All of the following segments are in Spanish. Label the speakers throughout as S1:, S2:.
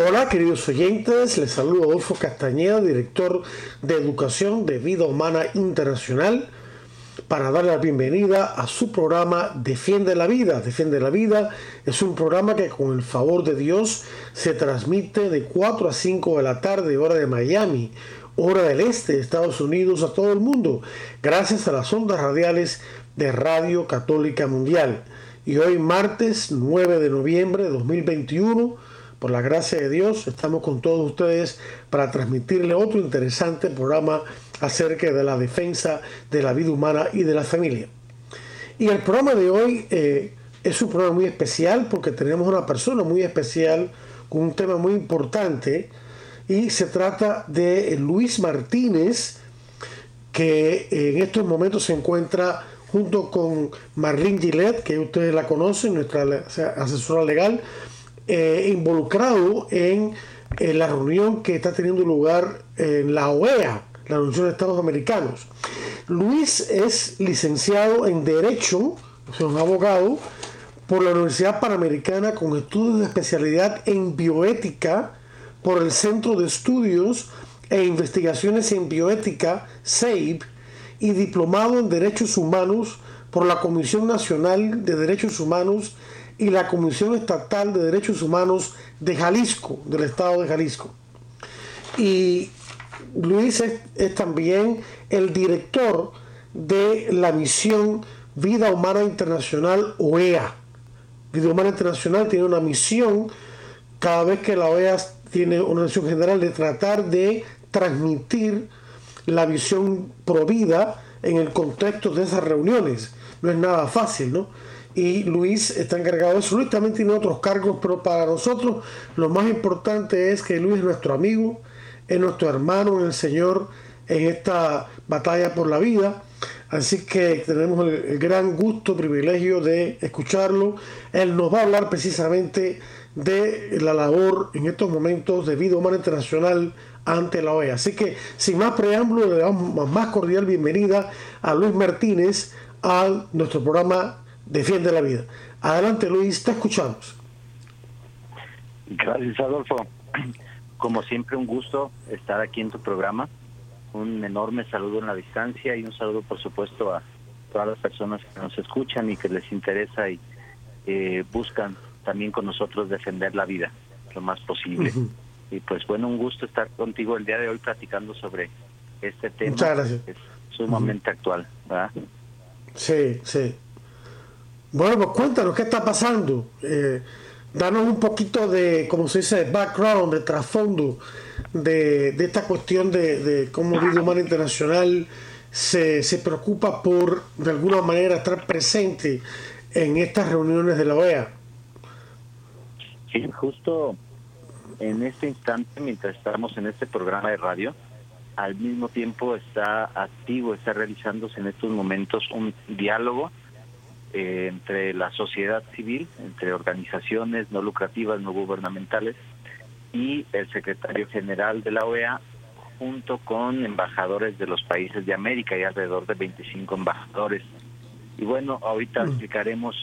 S1: Hola queridos oyentes, les saludo Adolfo Castañeda, director de Educación de Vida Humana Internacional, para darle la bienvenida a su programa Defiende la Vida. Defiende la Vida es un programa que con el favor de Dios se transmite de 4 a 5 de la tarde, hora de Miami, hora del este de Estados Unidos, a todo el mundo, gracias a las ondas radiales de Radio Católica Mundial. Y hoy martes 9 de noviembre de 2021, por la gracia de Dios, estamos con todos ustedes para transmitirle otro interesante programa acerca de la defensa de la vida humana y de la familia. Y el programa de hoy eh, es un programa muy especial porque tenemos una persona muy especial con un tema muy importante y se trata de Luis Martínez que en estos momentos se encuentra junto con Marlene Gillette, que ustedes la conocen, nuestra asesora legal, eh, involucrado en, la reunión que está teniendo lugar en la OEA, la Unión de Estados Americanos. Luis es licenciado en Derecho, es un abogado, por la Universidad Panamericana con estudios de especialidad en bioética por el Centro de Estudios e Investigaciones en Bioética, SABE, y diplomado en Derechos Humanos por la Comisión Nacional de Derechos Humanos y la Comisión Estatal de Derechos Humanos de Jalisco, del Estado de Jalisco. Y Luis es, también el director de la misión Vida Humana Internacional OEA. Vida Humana Internacional tiene una misión cada vez que la OEA tiene una misión general de tratar de transmitir la visión provida en el contexto de esas reuniones. No es nada fácil, ¿no? Y Luis está encargado de eso. Luis también tiene otros cargos, pero para nosotros lo más importante es que Luis es nuestro amigo, es nuestro hermano en el Señor en esta batalla por la vida. Así que tenemos el, gran gusto, privilegio de escucharlo. Él nos va a hablar precisamente de la labor en estos momentos de vida humana internacional ante la OEA. Así que sin más preámbulo, le damos más cordial bienvenida a Luis Martínez a nuestro programa defiende la vida. Adelante Luis, te escuchamos.
S2: Gracias Adolfo. Como siempre un gusto estar aquí en tu programa. Un enorme saludo en la distancia y un saludo por supuesto a todas las personas que nos escuchan y que les interesa y eh, buscan también con nosotros defender la vida lo más posible. Y pues bueno, un gusto estar contigo el día de hoy platicando sobre este tema.
S1: Muchas gracias.
S2: es sumamente actual, ¿verdad?
S1: Sí, sí. Bueno, pues cuéntanos qué está pasando. Eh, danos un poquito de, como se dice, background, de trasfondo de, esta cuestión de, cómo Vida Humana Internacional se, se preocupa por, de alguna manera, estar presente en estas reuniones de la OEA.
S2: Sí, justo en este instante, mientras estamos en este programa de radio, al mismo tiempo está activo, está realizándose en estos momentos un diálogo eh, entre la sociedad civil, entre organizaciones no lucrativas, no gubernamentales, y el secretario general de la OEA, junto con embajadores de los países de América, y alrededor de 25 embajadores. Y bueno, ahorita mm. explicaremos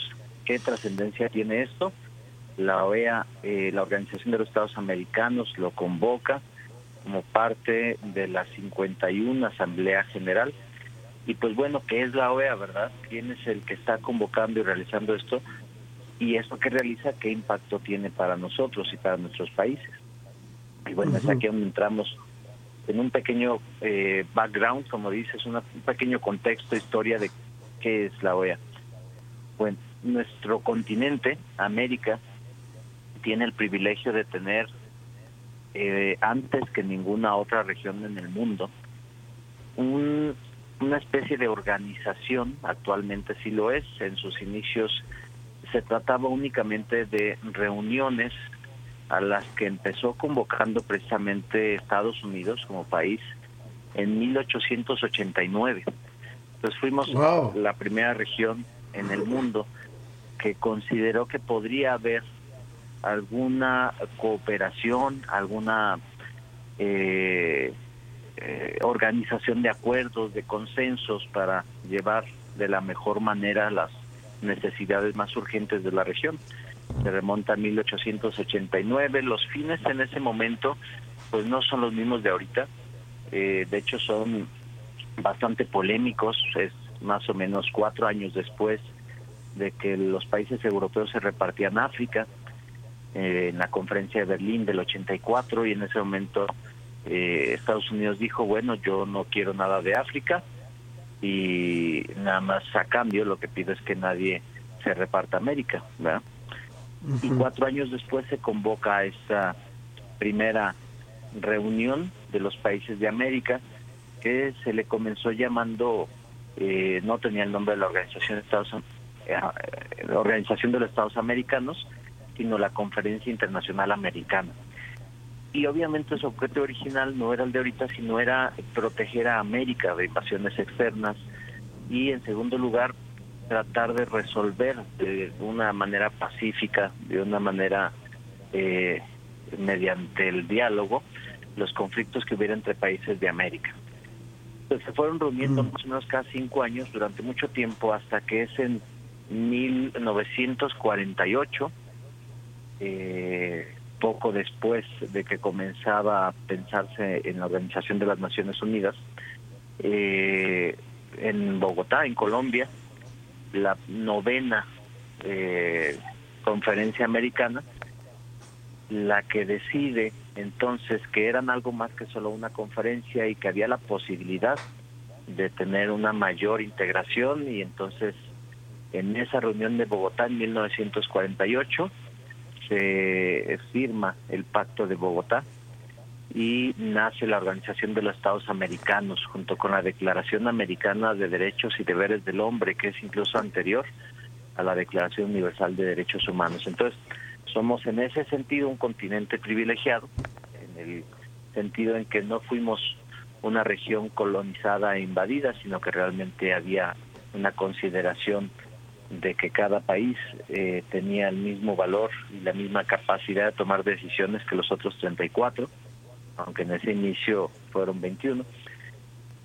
S2: qué trascendencia tiene esto. La OEA, eh, la Organización de los Estados Americanos, lo convoca como parte de la 51 Asamblea General y pues bueno, ¿qué es la OEA, verdad? ¿Quién es el que está convocando y realizando esto? Y esto que realiza, ¿qué impacto tiene para nosotros y para nuestros países? Y bueno, es aquí donde entramos en un pequeño eh, background, como dices, un pequeño contexto, historia de qué es la OEA. Bueno, nuestro continente, América, tiene el privilegio de tener, eh, antes que ninguna otra región en el mundo, un una especie de organización, actualmente sí lo es, en sus inicios se trataba únicamente de reuniones a las que empezó convocando precisamente Estados Unidos como país en 1889. Entonces fuimos la primera región en el mundo que consideró que podría haber alguna cooperación, alguna eh, eh, organización de acuerdos, de consensos para llevar de la mejor manera las necesidades más urgentes de la región. Se remonta a 1889. Los fines en ese momento, pues no son los mismos de ahorita. Eh, de hecho, son bastante polémicos. Es más o menos cuatro años después de que los países europeos se repartían África eh, en la conferencia de Berlín del 84 y en ese momento eh, Estados Unidos dijo, bueno, yo no quiero nada de África y nada más a cambio lo que pido es que nadie se reparta América, ¿verdad? Y cuatro años después se convoca a esta primera reunión de los países de América que se le comenzó llamando, eh, no tenía el nombre de la Organización de Estados eh, Organización de los Estados Americanos, sino la Conferencia Internacional Americana. Y obviamente su objeto original no era el de ahorita, sino era proteger a América de invasiones externas y en segundo lugar tratar de resolver de una manera pacífica, de una manera eh, mediante el diálogo, los conflictos que hubiera entre países de América. Entonces se fueron reuniendo mm. más o menos cada cinco años durante mucho tiempo hasta que es en 1948, eh, poco después de que comenzaba a pensarse en la Organización de las Naciones Unidas, eh, en Bogotá, en Colombia, la novena eh, conferencia americana, la que decide entonces que eran algo más que solo una conferencia y que había la posibilidad de tener una mayor integración y entonces en esa reunión de Bogotá en 1948 se firma el Pacto de Bogotá y nace la Organización de los Estados Americanos junto con la Declaración Americana de Derechos y Deberes del Hombre, que es incluso anterior a la Declaración Universal de Derechos Humanos. Entonces, somos en ese sentido un continente privilegiado, en el sentido en que no fuimos una región colonizada e invadida, sino que realmente había una consideración de que cada país eh, tenía el mismo valor y la misma capacidad de tomar decisiones que los otros 34, aunque en ese inicio fueron 21.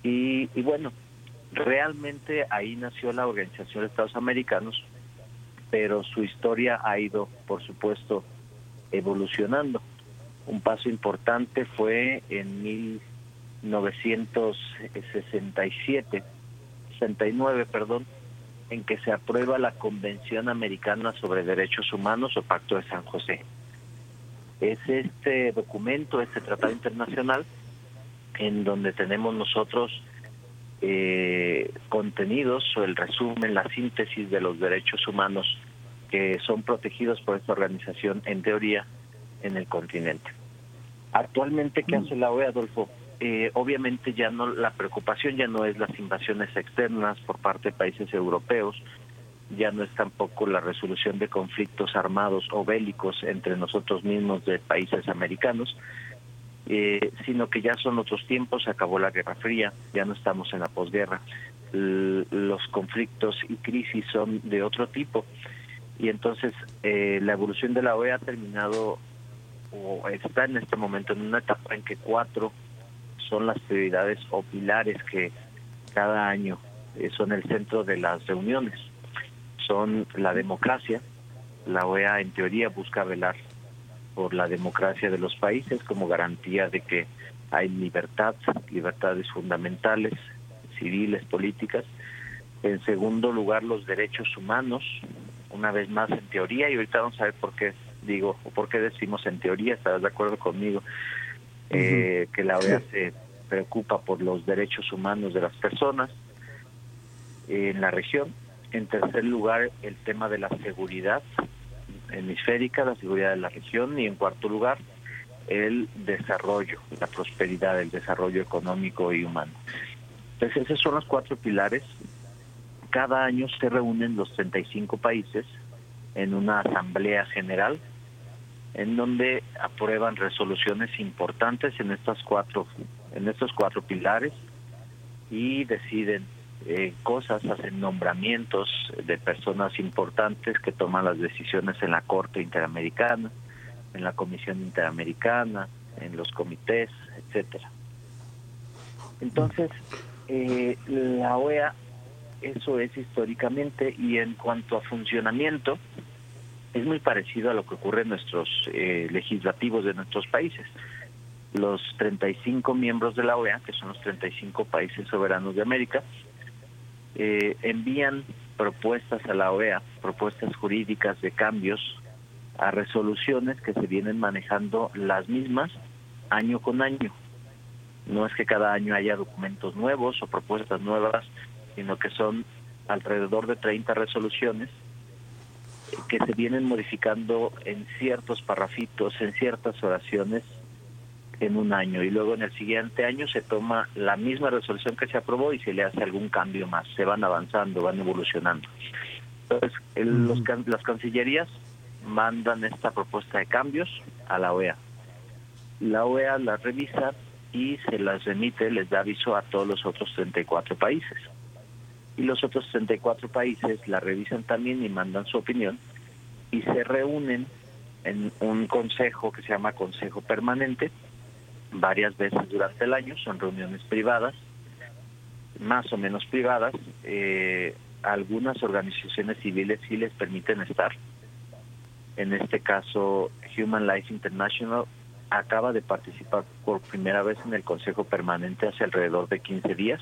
S2: Y, y bueno, realmente ahí nació la Organización de Estados Americanos, pero su historia ha ido, por supuesto, evolucionando. Un paso importante fue en 1967, 69, perdón, en que se aprueba la Convención Americana sobre Derechos Humanos o Pacto de San José. Es este documento, este tratado internacional, en donde tenemos nosotros eh, contenidos o el resumen, la síntesis de los derechos humanos que son protegidos por esta organización en teoría en el continente. Actualmente, ¿qué hace la OEA, Adolfo? Eh, obviamente ya no la preocupación ya no es las invasiones externas por parte de países europeos, ya no es tampoco la resolución de conflictos armados o bélicos entre nosotros mismos de países americanos, eh, sino que ya son otros tiempos, acabó la Guerra Fría, ya no estamos en la posguerra, los conflictos y crisis son de otro tipo. Y entonces eh, la evolución de la OEA ha terminado o está en este momento en una etapa en que cuatro son las prioridades o pilares que cada año eh, son el centro de las reuniones. Son la democracia, la OEA en teoría busca velar por la democracia de los países como garantía de que hay libertad, libertades fundamentales, civiles, políticas. En segundo lugar, los derechos humanos, una vez más en teoría, y ahorita vamos a ver por qué digo, o por qué decimos en teoría, estarás de acuerdo conmigo, eh, que la OEA se preocupa por los derechos humanos de las personas en la región. En tercer lugar, el tema de la seguridad hemisférica, la seguridad de la región. Y en cuarto lugar, el desarrollo, la prosperidad, el desarrollo económico y humano. Entonces, esos son los cuatro pilares. Cada año se reúnen los 35 países en una asamblea general en donde aprueban resoluciones importantes en estas cuatro en estos cuatro pilares y deciden eh, cosas, hacen nombramientos de personas importantes que toman las decisiones en la Corte Interamericana, en la Comisión Interamericana, en los comités, etcétera. Entonces, eh, la OEA, eso es históricamente, y en cuanto a funcionamiento, es muy parecido a lo que ocurre en nuestros eh, legislativos de nuestros países. Los 35 miembros de la OEA, que son los 35 países soberanos de América, eh, envían propuestas a la OEA, propuestas jurídicas de cambios a resoluciones que se vienen manejando las mismas año con año. No es que cada año haya documentos nuevos o propuestas nuevas, sino que son alrededor de 30 resoluciones que se vienen modificando en ciertos parrafitos, en ciertas oraciones en un año y luego en el siguiente año se toma la misma resolución que se aprobó y se le hace algún cambio más, se van avanzando, van evolucionando. Entonces, los, las cancillerías mandan esta propuesta de cambios a la OEA. La OEA la revisa y se las remite, les da aviso a todos los otros 34 países y los otros 64 países la revisan también y mandan su opinión y se reúnen en un consejo que se llama Consejo Permanente varias veces durante el año, son reuniones privadas, más o menos privadas, eh, algunas organizaciones civiles sí les permiten estar. En este caso, Human Life International acaba de participar por primera vez en el Consejo Permanente hace alrededor de 15 días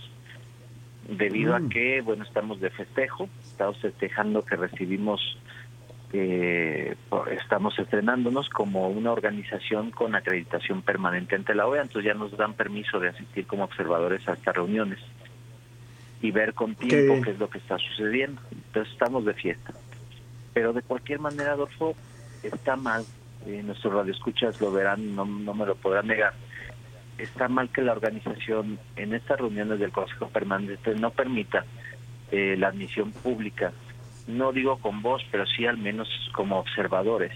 S2: debido a mm. que, bueno, estamos de festejo, estamos festejando que recibimos, eh, estamos estrenándonos como una organización con acreditación permanente ante la OEA, entonces ya nos dan permiso de asistir como observadores a estas reuniones y ver con tiempo qué, es lo que está sucediendo. Entonces estamos de fiesta. Pero de cualquier manera, Adolfo, está mal, eh, nuestros radioescuchas lo verán, no, no me lo podrán negar, está mal que la organización en estas reuniones del Consejo Permanente no permita eh, la admisión pública, no digo con voz, pero sí al menos como observadores,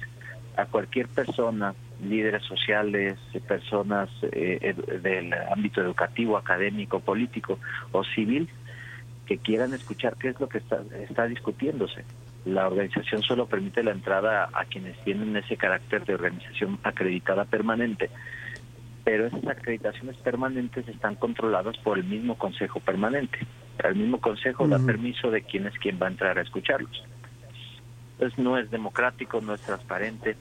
S2: a cualquier persona, líderes sociales, personas eh, del ámbito educativo, académico, político o civil, que quieran escuchar qué es lo que está, está discutiéndose. La organización solo permite la entrada a quienes tienen ese carácter de organización acreditada permanente pero esas acreditaciones permanentes están controladas por el mismo Consejo Permanente. El mismo Consejo da permiso de quién es quien va a entrar a escucharlos. Entonces no es democrático, no es transparente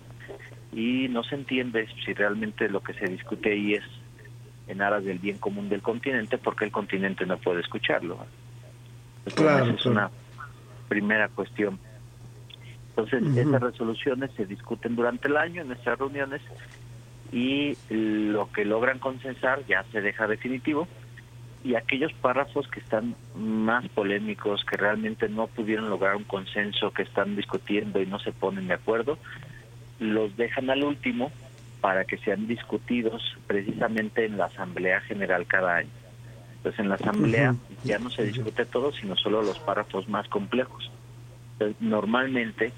S2: y no se entiende si realmente lo que se discute ahí es en aras del bien común del continente, porque el continente no puede escucharlo. Entonces, esa es una primera cuestión. Entonces, esas resoluciones se discuten durante el año en nuestras reuniones y lo que logran consensar ya se deja definitivo y aquellos párrafos que están más polémicos, que realmente no pudieron lograr un consenso, que están discutiendo y no se ponen de acuerdo, los dejan al último para que sean discutidos precisamente en la Asamblea General cada año. Entonces en la Asamblea ya no se discute todo, sino solo los párrafos más complejos. Entonces, normalmente,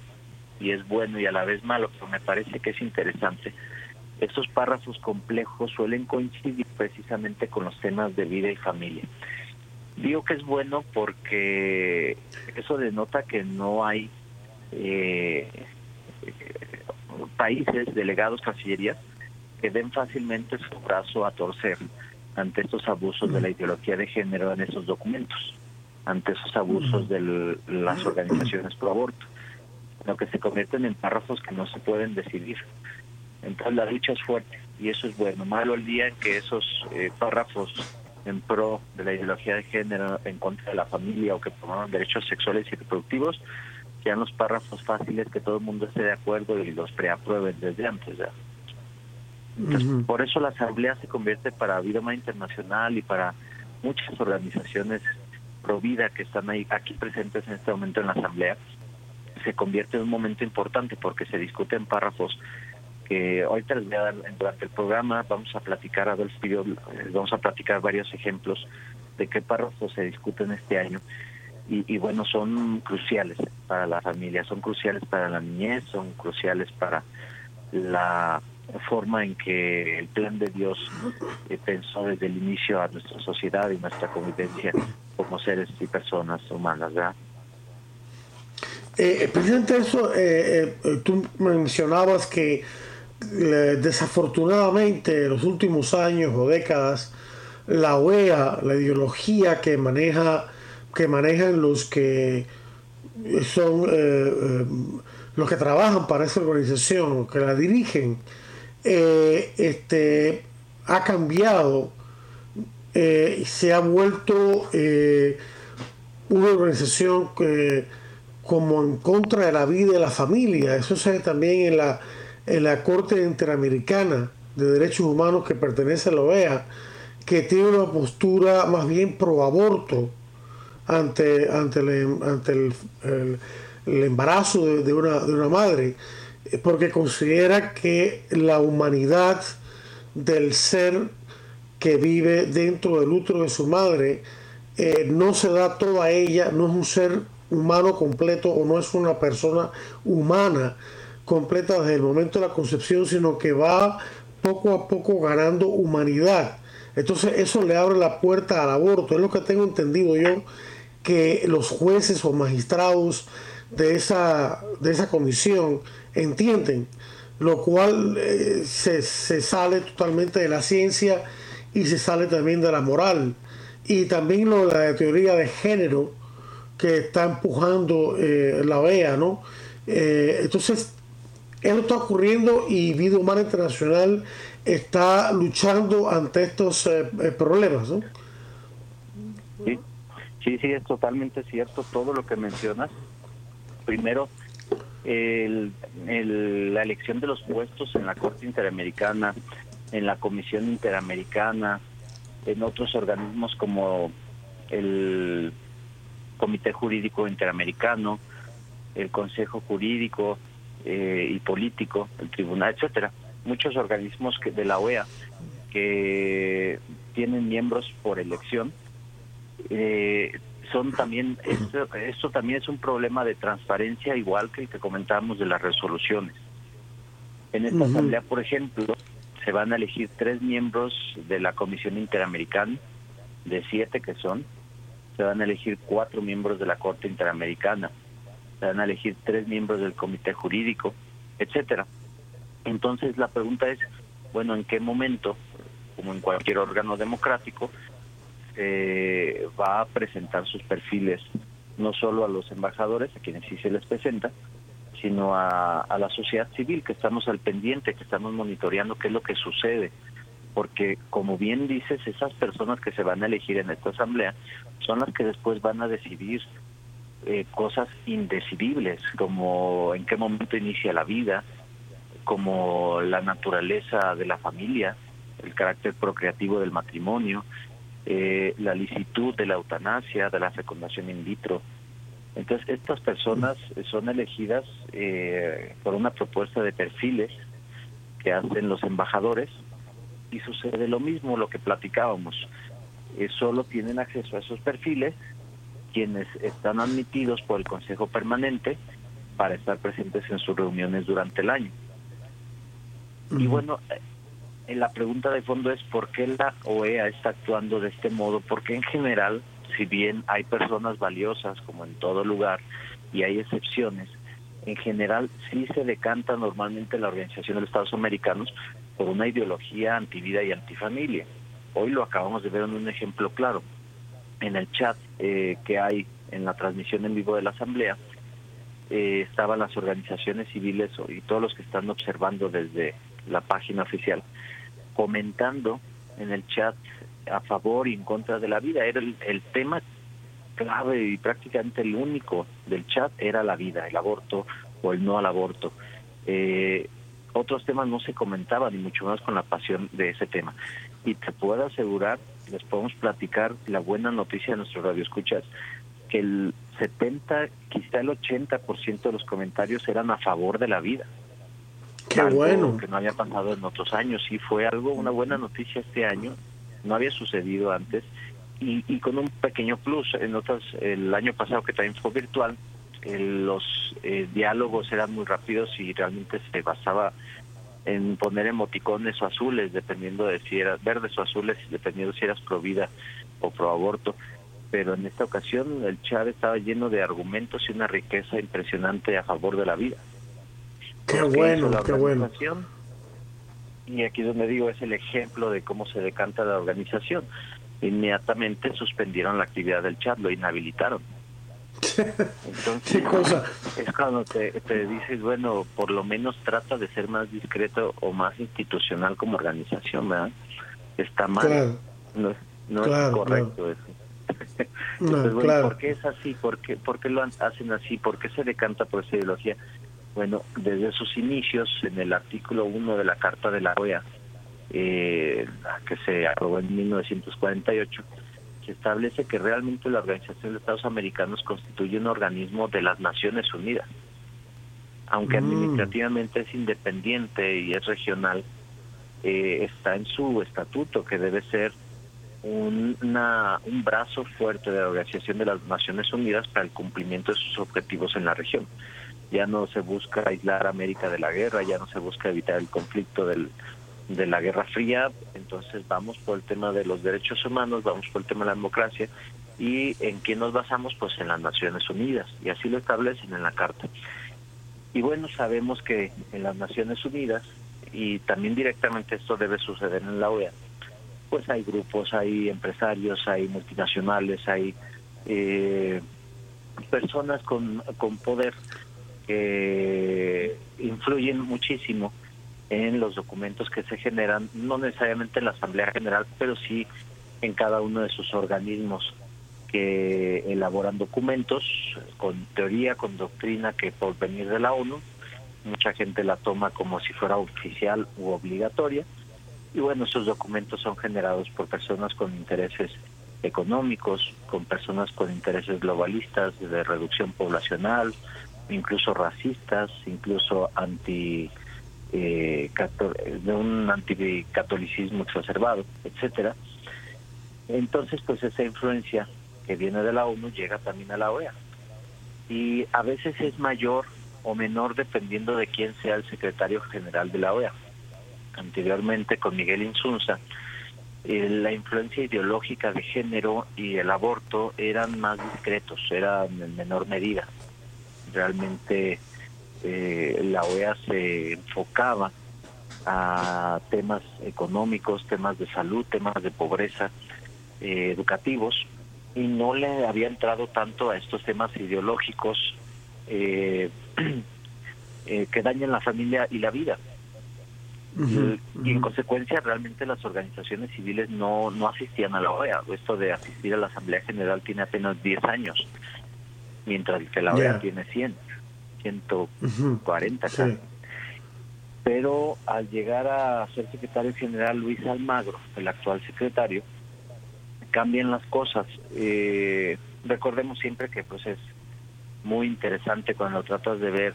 S2: y es bueno y a la vez malo, pero me parece que es interesante, estos párrafos complejos suelen coincidir precisamente con los temas de vida y familia. Digo que es bueno porque eso denota que no hay eh, países, delegados, cancillerías, que den fácilmente su brazo a torcer ante estos abusos de la ideología de género en esos documentos, ante esos abusos de las organizaciones pro aborto, lo que se convierten en párrafos que no se pueden decidir. Entonces la lucha es fuerte y eso es bueno. Malo el día en que esos eh, párrafos en pro de la ideología de género, en contra de la familia o que promuevan derechos sexuales y reproductivos, sean los párrafos fáciles que todo el mundo esté de acuerdo y los preaprueben desde antes. ¿ya? Entonces, Por eso la Asamblea se convierte para Vida Más Internacional y para muchas organizaciones pro vida que están ahí aquí presentes en este momento en la Asamblea, se convierte en un momento importante porque se discuten párrafos que ahorita les voy a dar durante el programa, vamos a platicar, Adolfo y vamos a platicar varios ejemplos de qué párrafos se discuten este año. Y, bueno, son cruciales para la familia, son cruciales para la niñez, son cruciales para la forma en que el plan de Dios eh, pensó desde el inicio a nuestra sociedad y nuestra convivencia como seres y personas humanas, ¿verdad?
S1: Eh, presidente, eso, eh, eh, tú mencionabas que desafortunadamente en los últimos años o décadas la OEA, la ideología que maneja que manejan los que son los que trabajan para esa organización, que la dirigen, este, ha cambiado, se ha vuelto una organización como en contra de la vida y la familia. Eso se ve también en la, en la Corte Interamericana de Derechos Humanos que pertenece a la OEA, que tiene una postura más bien pro aborto ante, ante, el, ante el, embarazo de, una, de una madre, porque considera que la humanidad del ser que vive dentro del útero de su madre eh, no se da toda ella, no es un ser humano completo o no es una persona humana completa desde el momento de la concepción, sino que va poco a poco ganando humanidad. Entonces eso le abre la puerta al aborto. Es lo que tengo entendido yo, que los jueces o magistrados de esa, de esa comisión entienden, lo cual eh, se, se sale totalmente de la ciencia y se sale también de la moral. Y también lo de la teoría de género, que está empujando eh, la OEA, ¿no? Eh, entonces, eso está ocurriendo y Vida Humana Internacional está luchando ante estos eh, problemas, ¿no?
S2: Sí, sí, sí, es totalmente cierto todo lo que mencionas. Primero, el, la elección de los puestos en la Corte Interamericana, en la Comisión Interamericana, en otros organismos como el Comité Jurídico Interamericano, el Consejo Jurídico eh, y Político, el Tribunal, etcétera. Muchos organismos que, de la OEA que tienen miembros por elección. Eh, son también esto, también es un problema de transparencia igual que el que comentábamos de las resoluciones. En esta asamblea, por ejemplo, se van a elegir tres miembros de la Comisión Interamericana, de siete que son, se van a elegir cuatro miembros de la Corte Interamericana, se van a elegir tres miembros del Comité Jurídico, etcétera. Entonces la pregunta es, bueno, ¿en qué momento, como en cualquier órgano democrático, se va a presentar sus perfiles no solo a los embajadores, a quienes sí se les presenta, sino a la sociedad civil, que estamos al pendiente, que estamos monitoreando qué es lo que sucede porque como bien dices, esas personas que se van a elegir en esta asamblea son las que después van a decidir eh, cosas indecidibles, como en qué momento inicia la vida, como la naturaleza de la familia, el carácter procreativo del matrimonio, eh, la licitud de la eutanasia, de la fecundación in vitro. Entonces, estas personas son elegidas eh, por una propuesta de perfiles que hacen los embajadores y sucede lo mismo, lo que platicábamos. Eh, solo tienen acceso a esos perfiles quienes están admitidos por el Consejo Permanente para estar presentes en sus reuniones durante el año. Y bueno, eh, la pregunta de fondo es por qué la OEA está actuando de este modo, porque en general, si bien hay personas valiosas como en todo lugar y hay excepciones, en general sí se decanta normalmente la Organización de los Estados Americanos por una ideología antivida y antifamilia. Hoy lo acabamos de ver en un ejemplo claro. En el chat eh, que hay en la transmisión en vivo de la Asamblea, eh, estaban las organizaciones civiles y todos los que están observando desde la página oficial, comentando en el chat a favor y en contra de la vida. Era el, el tema clave y prácticamente el único del chat era la vida, el aborto o el no al aborto. Eh, otros temas no se comentaban, ni mucho más con la pasión de ese tema. Y te puedo asegurar, les podemos platicar la buena noticia de nuestro radio escuchas, que el 70, quizá el 80% de los comentarios eran a favor de la vida.
S1: Qué bueno.
S2: Que no había pasado en otros años. Y fue algo, una buena noticia este año. No había sucedido antes. Y, y con un pequeño plus. En otras, el año pasado que también fue virtual, los eh, diálogos eran muy rápidos y realmente se basaba en poner emoticones o azules, dependiendo de si eras verdes o azules, dependiendo si eras pro vida o pro aborto. Pero en esta ocasión el chat estaba lleno de argumentos y una riqueza impresionante a favor de la vida.
S1: Qué bueno, qué bueno.
S2: Y aquí donde digo es el ejemplo de cómo se decanta la organización. Inmediatamente suspendieron la actividad del chat, lo inhabilitaron. Entonces, cosa? es cuando te, dices, bueno, por lo menos trata de ser más discreto o más institucional como organización, ¿verdad? Está mal. No, es, no es correcto eso. Entonces, bueno, ¿por qué es así? ¿Por qué, ¿Por qué lo hacen así? ¿Por qué se decanta por esa ideología? Bueno, desde sus inicios, en el artículo 1 de la Carta de la OEA, eh, que se aprobó en 1948, se establece que realmente la Organización de Estados Americanos constituye un organismo de las Naciones Unidas. Aunque mm. administrativamente es independiente y es regional, eh, está en su estatuto que debe ser un, una, un brazo fuerte de la Organización de las Naciones Unidas para el cumplimiento de sus objetivos en la región. Ya no se busca aislar a América de la guerra, ya no se busca evitar el conflicto del, de la Guerra Fría, entonces vamos por el tema de los derechos humanos, vamos por el tema de la democracia y en quién nos basamos pues en las Naciones Unidas y así lo establecen en la carta. Y bueno, sabemos que en las Naciones Unidas y también directamente esto debe suceder en la OEA, pues hay grupos, hay empresarios, hay multinacionales, hay eh, personas con, con poder que influyen muchísimo en los documentos que se generan, no necesariamente en la Asamblea General, pero sí en cada uno de sus organismos que elaboran documentos con teoría, con doctrina que por venir de la ONU, mucha gente la toma como si fuera oficial u obligatoria. Y bueno, esos documentos son generados por personas con intereses económicos, con personas con intereses globalistas de reducción poblacional, incluso racistas, incluso anti eh, de un anticatolicismo exacerbado, etcétera. Entonces, pues esa influencia que viene de la ONU llega también a la OEA. Y a veces es mayor o menor dependiendo de quién sea el secretario general de la OEA. Anteriormente con Miguel Insunza, eh, la influencia ideológica de género y el aborto eran más discretos, eran en menor medida. Realmente eh, la OEA se enfocaba a temas económicos, temas de salud, temas de pobreza, eh, educativos, y no le había entrado tanto a estos temas ideológicos eh, que dañan la familia y la vida. y, en consecuencia realmente las organizaciones civiles no, no asistían a la OEA. Esto de asistir a la Asamblea General tiene apenas 10 años, mientras que la OEA tiene 100. 140 Pero al llegar a ser secretario general Luis Almagro, el actual secretario, cambian las cosas. Eh, recordemos siempre que pues es muy interesante cuando tratas de ver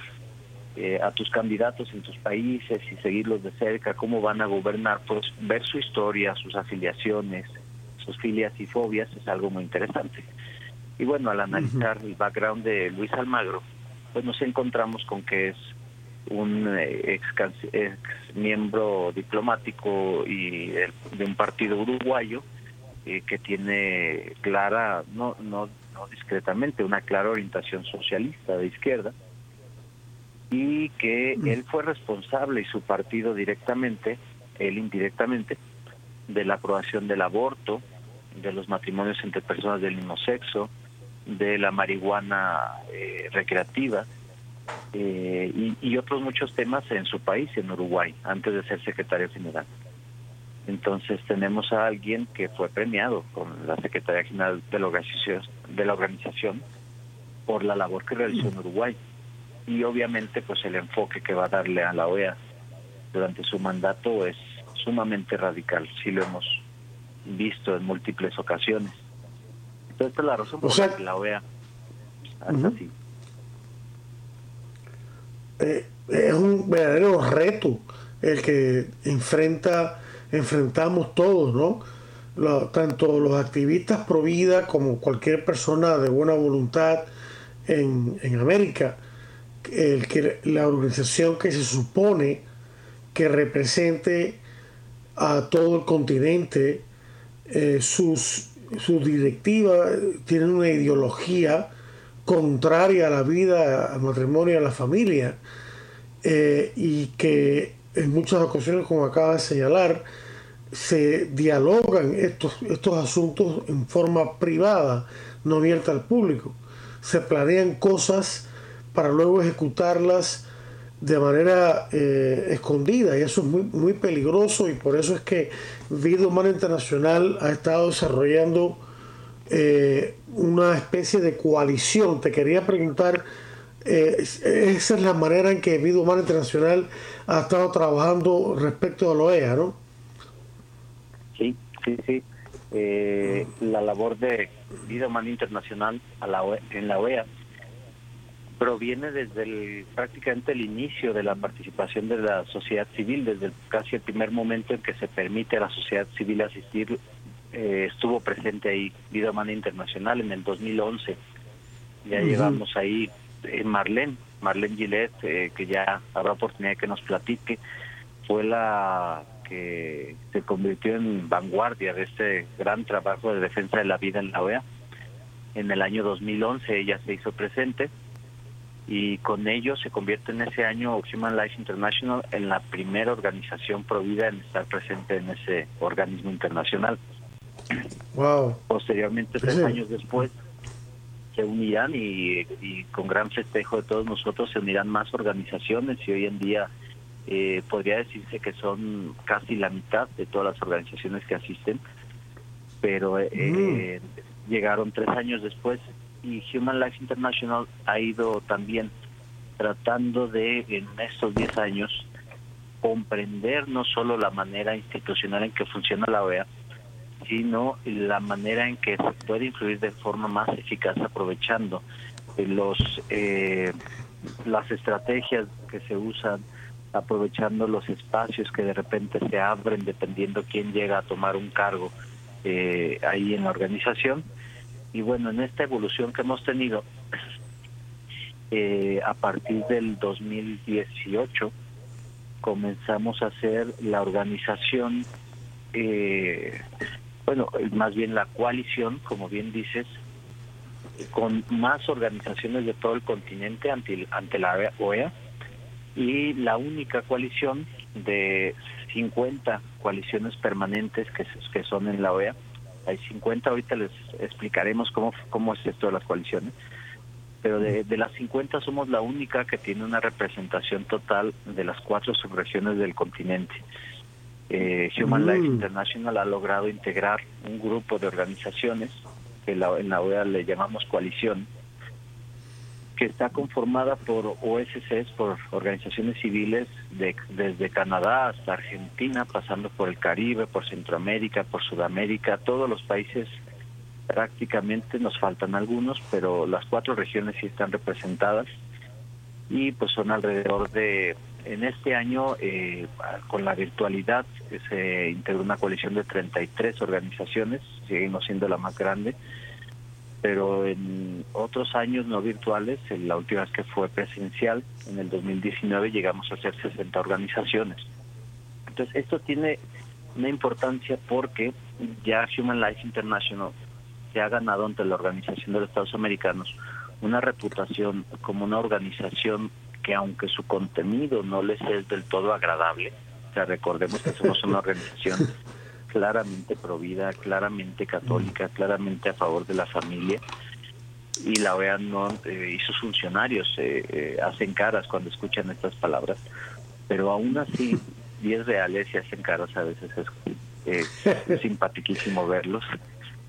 S2: eh, a tus candidatos en tus países y seguirlos de cerca, cómo van a gobernar, pues ver su historia, sus afiliaciones, sus filias y fobias es algo muy interesante. Y bueno, al analizar el background de Luis Almagro, pues nos encontramos con que es un eh, ex, ex miembro diplomático y de, un partido uruguayo eh, que tiene clara, no, no, no discretamente, una clara orientación socialista de izquierda y que mm. él fue responsable y su partido directamente, él indirectamente, de la aprobación del aborto, de los matrimonios entre personas del mismo sexo, de la marihuana eh, recreativa eh, y, otros muchos temas en su país, en Uruguay, antes de ser secretario general. Entonces tenemos a alguien que fue premiado con la Secretaría General de la Organización, de la organización por la labor que realizó en Uruguay. Y obviamente pues el enfoque que va a darle a la OEA durante su mandato es sumamente radical, si lo hemos visto en múltiples ocasiones. Esta es la razón por la que la OEA hace así.
S1: Eh, es un verdadero reto el que enfrenta enfrentamos todos, ¿no? tanto los activistas pro vida como cualquier persona de buena voluntad en, en América, el que la organización que se supone que represente a todo el continente. Eh, sus, sus directivas tienen una ideología contraria a la vida, al matrimonio, a la familia, eh, y que en muchas ocasiones, como acaba de señalar, se dialogan estos, estos asuntos en forma privada, no abierta al público. Se planean cosas para luego ejecutarlas de manera eh, escondida y eso es muy, muy peligroso y por eso es que Vida Humana Internacional ha estado desarrollando eh, una especie de coalición. Te quería preguntar, eh, esa es la manera en que Vida Humana Internacional ha estado trabajando respecto a la OEA, ¿no?
S2: Sí, sí, sí. la labor de Vida Humana Internacional a la e en la OEA proviene desde el, prácticamente el inicio de la participación de la sociedad civil, desde casi el primer momento en que se permite a la sociedad civil asistir, eh, estuvo presente ahí Vida Humana Internacional en el 2011. Ya llevamos ahí eh, Marlene, Marlene Gillette, eh, que ya habrá oportunidad de que nos platique, fue la que se convirtió en vanguardia de este gran trabajo de defensa de la vida en la OEA. En el año 2011 ella se hizo presente y con ello se convierte en ese año Human Life International en la primera organización provida en estar presente en ese organismo internacional.
S1: Wow.
S2: Posteriormente, tres años después, se unirán y, con gran festejo de todos nosotros se unirán más organizaciones y hoy en día eh, podría decirse que son casi la mitad de todas las organizaciones que asisten, pero eh, mm. llegaron tres años después y Human Life International ha ido también tratando de, en estos 10 años, comprender no solo la manera institucional en que funciona la OEA, sino la manera en que se puede influir de forma más eficaz aprovechando los eh, las estrategias que se usan, aprovechando los espacios que de repente se abren dependiendo quién llega a tomar un cargo eh, ahí en la organización y bueno, en esta evolución que hemos tenido, eh, a partir del 2018 comenzamos a hacer la organización, eh, bueno, más bien la coalición, como bien dices, con más organizaciones de todo el continente ante, ante la OEA y la única coalición de 50 coaliciones permanentes que, son en la OEA 50, ahorita les explicaremos cómo, cómo es esto de las coaliciones, pero de, las 50 somos la única que tiene una representación total de las cuatro subregiones del continente. Eh, Human Life mm. International ha logrado integrar un grupo de organizaciones que en la OEA le llamamos coalición, que está conformada por OSCs, por organizaciones civiles de, desde Canadá hasta Argentina, pasando por el Caribe, por Centroamérica, por Sudamérica, todos los países prácticamente, nos faltan algunos, pero las cuatro regiones sí están representadas y pues son alrededor de, en este año, eh, con la virtualidad, se integró una coalición de 33 organizaciones, seguimos siendo la más grande, pero en otros años no virtuales, en la última vez que fue presencial, en el 2019 llegamos a ser 60 organizaciones. Entonces, esto tiene una importancia porque ya Human Rights International se ha ganado ante la Organización de los Estados Americanos una reputación como una organización que aunque su contenido no les es del todo agradable, o sea, recordemos que somos una organización claramente provida, claramente católica, claramente a favor de la familia. Y la OEA no, eh, y sus funcionarios eh, eh, hacen caras cuando escuchan estas palabras, pero aún así, 10 reales y hacen caras a veces es, es simpaticísimo verlos.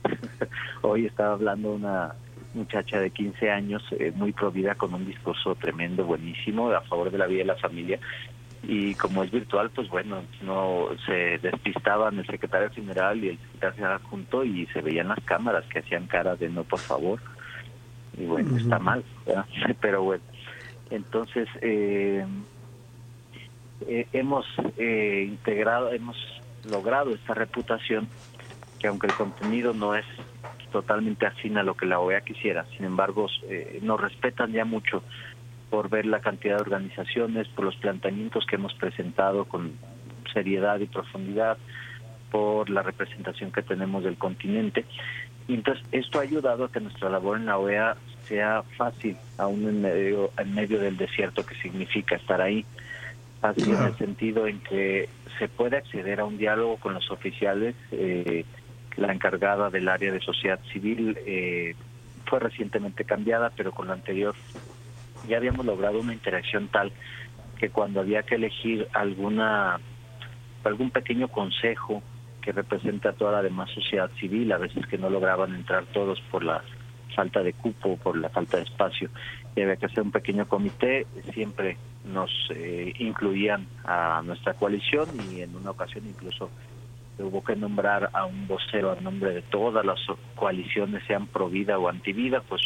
S2: Hoy estaba hablando una muchacha de 15 años, muy provida, con un discurso tremendo, buenísimo, a favor de la vida y la familia, y como es virtual, pues bueno, no se despistaban el secretario general y el secretario general junto y se veían las cámaras que hacían cara de no, por favor. Y bueno, está mal, pero bueno. Entonces, eh, eh, hemos eh, integrado, hemos logrado esta reputación que aunque el contenido no es totalmente afín a lo que la OEA quisiera, sin embargo, nos respetan ya mucho por ver la cantidad de organizaciones, por los planteamientos que hemos presentado con seriedad y profundidad, por la representación que tenemos del continente. Y entonces esto ha ayudado a que nuestra labor en la OEA sea fácil, aún en medio, en medio del desierto que significa estar ahí. Fácil en el sentido en que se puede acceder a un diálogo con los oficiales. Eh, la encargada del área de sociedad civil eh, fue recientemente cambiada, pero con la anterior ya habíamos logrado una interacción tal que cuando había que elegir alguna algún pequeño consejo que representa a toda la demás sociedad civil, a veces que no lograban entrar todos por la falta de cupo, por la falta de espacio, y había que hacer un pequeño comité, siempre nos eh, incluían a nuestra coalición y en una ocasión incluso hubo que nombrar a un vocero a nombre de todas las coaliciones, sean pro vida o anti vida, pues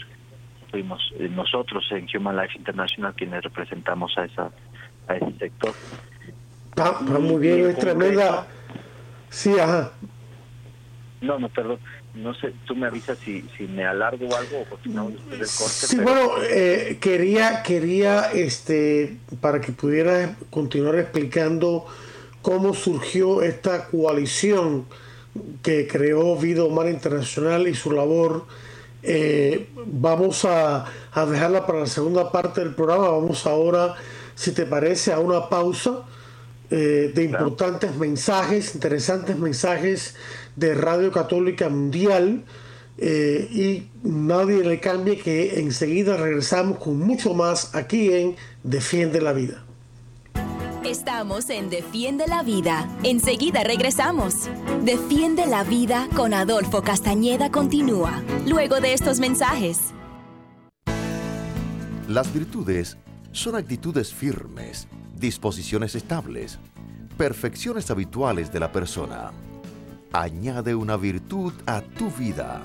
S2: fuimos eh, nosotros en Human Life International quienes representamos a esa a ese sector.
S1: Ah, muy bien, es tremenda. Sí, ajá.
S2: No, no, perdón. No sé, tú me avisas si, si me alargo algo o continuamos después del corte.
S1: Sí, bueno, eh, quería, quería, este, para que pudiera continuar explicando cómo surgió esta coalición que creó Vida Humana Internacional y su labor. Eh, vamos a, a dejarla para la segunda parte del programa. Vamos ahora, si te parece, a una pausa eh, de importantes mensajes, interesantes mensajes de Radio Católica Mundial. Eh, y nadie le cambie que enseguida regresamos con mucho más aquí en Defiende la Vida.
S3: Estamos en Defiende la Vida. Enseguida regresamos. Defiende la Vida con Adolfo Castañeda continúa, luego de estos mensajes.
S4: Las virtudes son actitudes firmes disposiciones estables, perfecciones habituales de la persona. Añade una virtud a tu vida.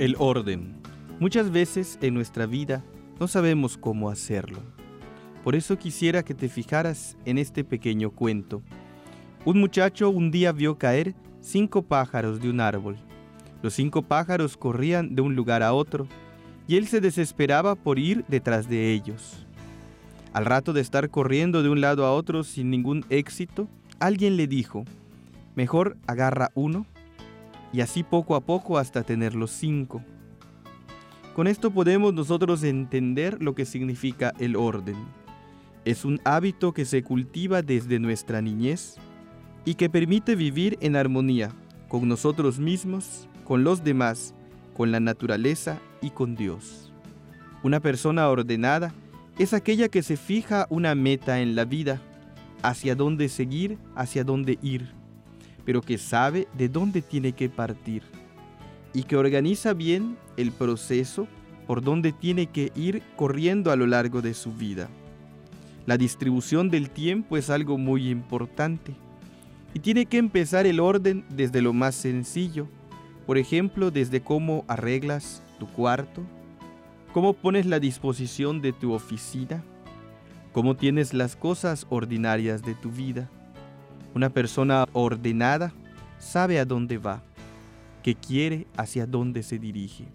S5: El orden. Muchas veces en nuestra vida no sabemos cómo hacerlo. Por eso quisiera que te fijaras en este pequeño cuento. Un muchacho un día vio caer cinco pájaros de un árbol. Los cinco pájaros corrían de un lugar a otro y él se desesperaba por ir detrás de ellos. Al rato de estar corriendo de un lado a otro sin ningún éxito, alguien le dijo, mejor agarra uno y así poco a poco hasta tener los cinco. Con esto podemos nosotros entender lo que significa el orden. Es un hábito que se cultiva desde nuestra niñez y que permite vivir en armonía con nosotros mismos, con los demás, con la naturaleza y con Dios. Una persona ordenada es aquella que se fija una meta en la vida, hacia dónde seguir, hacia dónde ir, pero que sabe de dónde tiene que partir y que organiza bien el proceso por donde tiene que ir corriendo a lo largo de su vida. La distribución del tiempo es algo muy importante y tiene que empezar el orden desde lo más sencillo, por ejemplo, desde cómo arreglas tu cuarto, ¿Cómo pones la disposición de tu oficina? ¿Cómo tienes las cosas ordinarias de tu vida? Una persona ordenada sabe a dónde va, qué quiere, hacia dónde se dirige.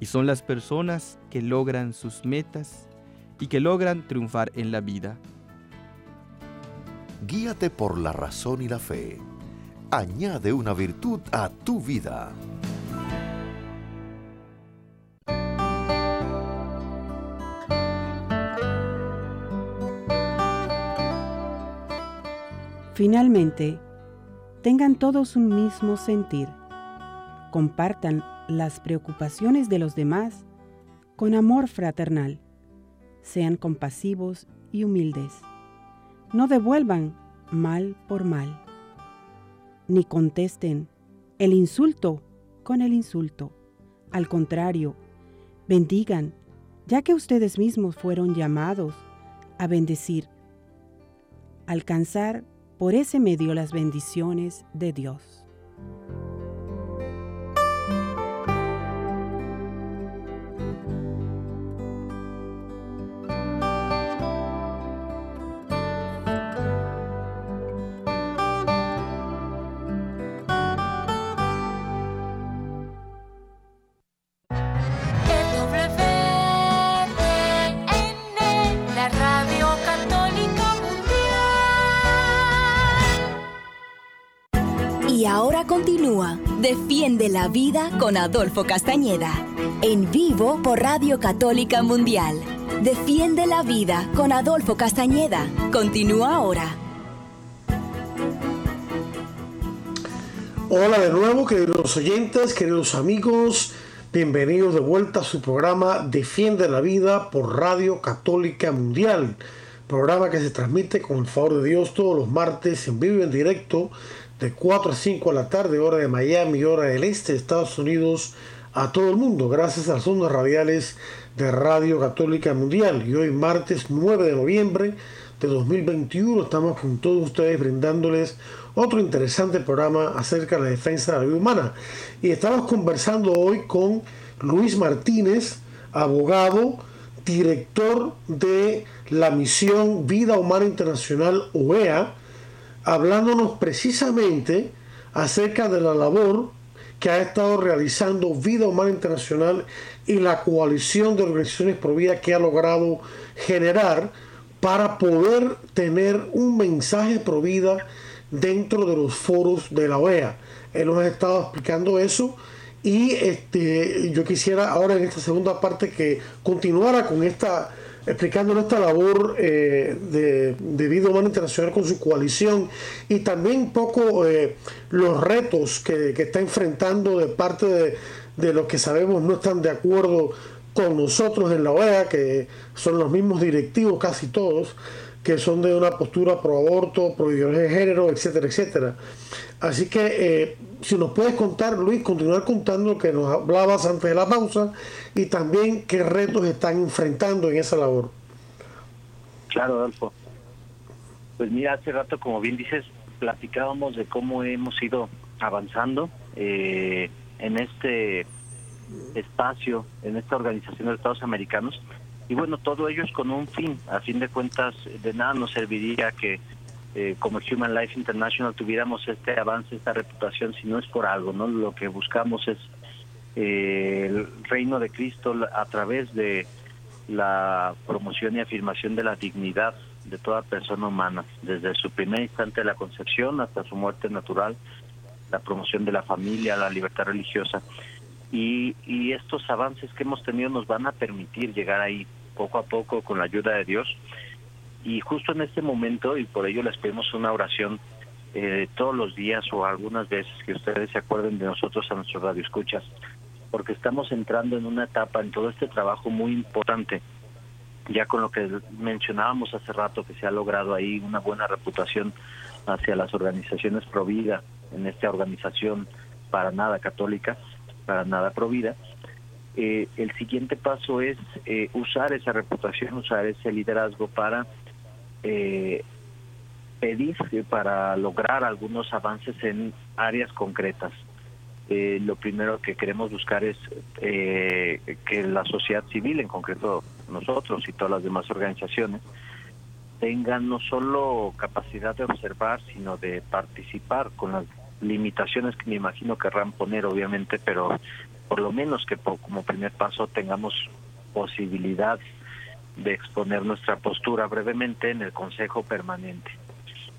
S5: Y son las personas que logran sus metas y que logran triunfar en la vida.
S4: Guíate por la razón y la fe. Añade una virtud a tu vida.
S6: Finalmente, tengan todos un mismo sentir. Compartan las preocupaciones de los demás con amor fraternal. Sean compasivos y humildes. No devuelvan mal por mal. Ni contesten el insulto con el insulto. Al contrario, bendigan, ya que ustedes mismos fueron llamados a bendecir. Alcanzar por ese medio las bendiciones de Dios.
S3: Defiende la Vida con Adolfo Castañeda. En vivo por Radio Católica Mundial. Defiende la Vida con Adolfo Castañeda. Continúa ahora.
S1: Hola de nuevo, queridos oyentes, queridos amigos. Bienvenidos de vuelta a su programa Defiende la Vida por Radio Católica Mundial. Programa que se transmite con el favor de Dios todos los martes en vivo y en directo de 4 a 5 de la tarde, hora de Miami, hora del este de Estados Unidos, a todo el mundo, gracias a las ondas radiales de Radio Católica Mundial. Y hoy, martes 9 de noviembre de 2021, estamos con todos ustedes brindándoles otro interesante programa acerca de la defensa de la vida humana. Y estamos conversando hoy con Luis Martínez, abogado, director de la misión Vida Humana Internacional OEA, hablándonos precisamente acerca de la labor que ha estado realizando Vida Humana Internacional y la coalición de organizaciones por vida que ha logrado generar para poder tener un mensaje pro vida dentro de los foros de la OEA. Él nos ha estado explicando eso y este, yo quisiera ahora en esta segunda parte que continuara con esta explicando nuestra labor eh, de, vida humana internacional con su coalición y también un poco eh, los retos que, está enfrentando de parte de, de los que sabemos no están de acuerdo con nosotros en la OEA, que son los mismos directivos casi todos, que son de una postura pro aborto, pro de género, etcétera, etcétera. Así que eh, si nos puedes contar, Luis, continuar contando lo que nos hablabas antes de la pausa y también qué retos están enfrentando en esa labor.
S2: Claro, Adolfo. Pues mira, hace rato, como bien dices, platicábamos de cómo hemos ido avanzando eh, en este espacio, en esta organización de Estados Americanos. Y bueno, todo ello es con un fin. A fin de cuentas, de nada nos serviría que eh, como Human Life International tuviéramos este avance, esta reputación, si no es por algo, ¿no? Lo que buscamos es eh, el reino de Cristo a través de la promoción y afirmación de la dignidad de toda persona humana, desde su primer instante de la concepción hasta su muerte natural, la promoción de la familia, la libertad religiosa. Y, y estos avances que hemos tenido nos van a permitir llegar ahí poco a poco con la ayuda de Dios y justo en este momento, y por ello les pedimos una oración eh, todos los días o algunas veces que ustedes se acuerden de nosotros a nuestros radioescuchas, porque estamos entrando en una etapa en todo este trabajo muy importante, ya con lo que mencionábamos hace rato, que se ha logrado ahí una buena reputación hacia las organizaciones pro vida, en esta organización para nada católica, para nada pro vida. Eh, el siguiente paso es eh, usar esa reputación, usar ese liderazgo para eh, pedir para lograr algunos avances en áreas concretas. Eh, lo primero que queremos buscar es eh, que la sociedad civil, en concreto nosotros y todas las demás organizaciones, tengan no solo capacidad de observar, sino de participar con las limitaciones que me imagino querrán poner, obviamente, pero por lo menos que como primer paso tengamos posibilidad de exponer nuestra postura brevemente en el Consejo Permanente.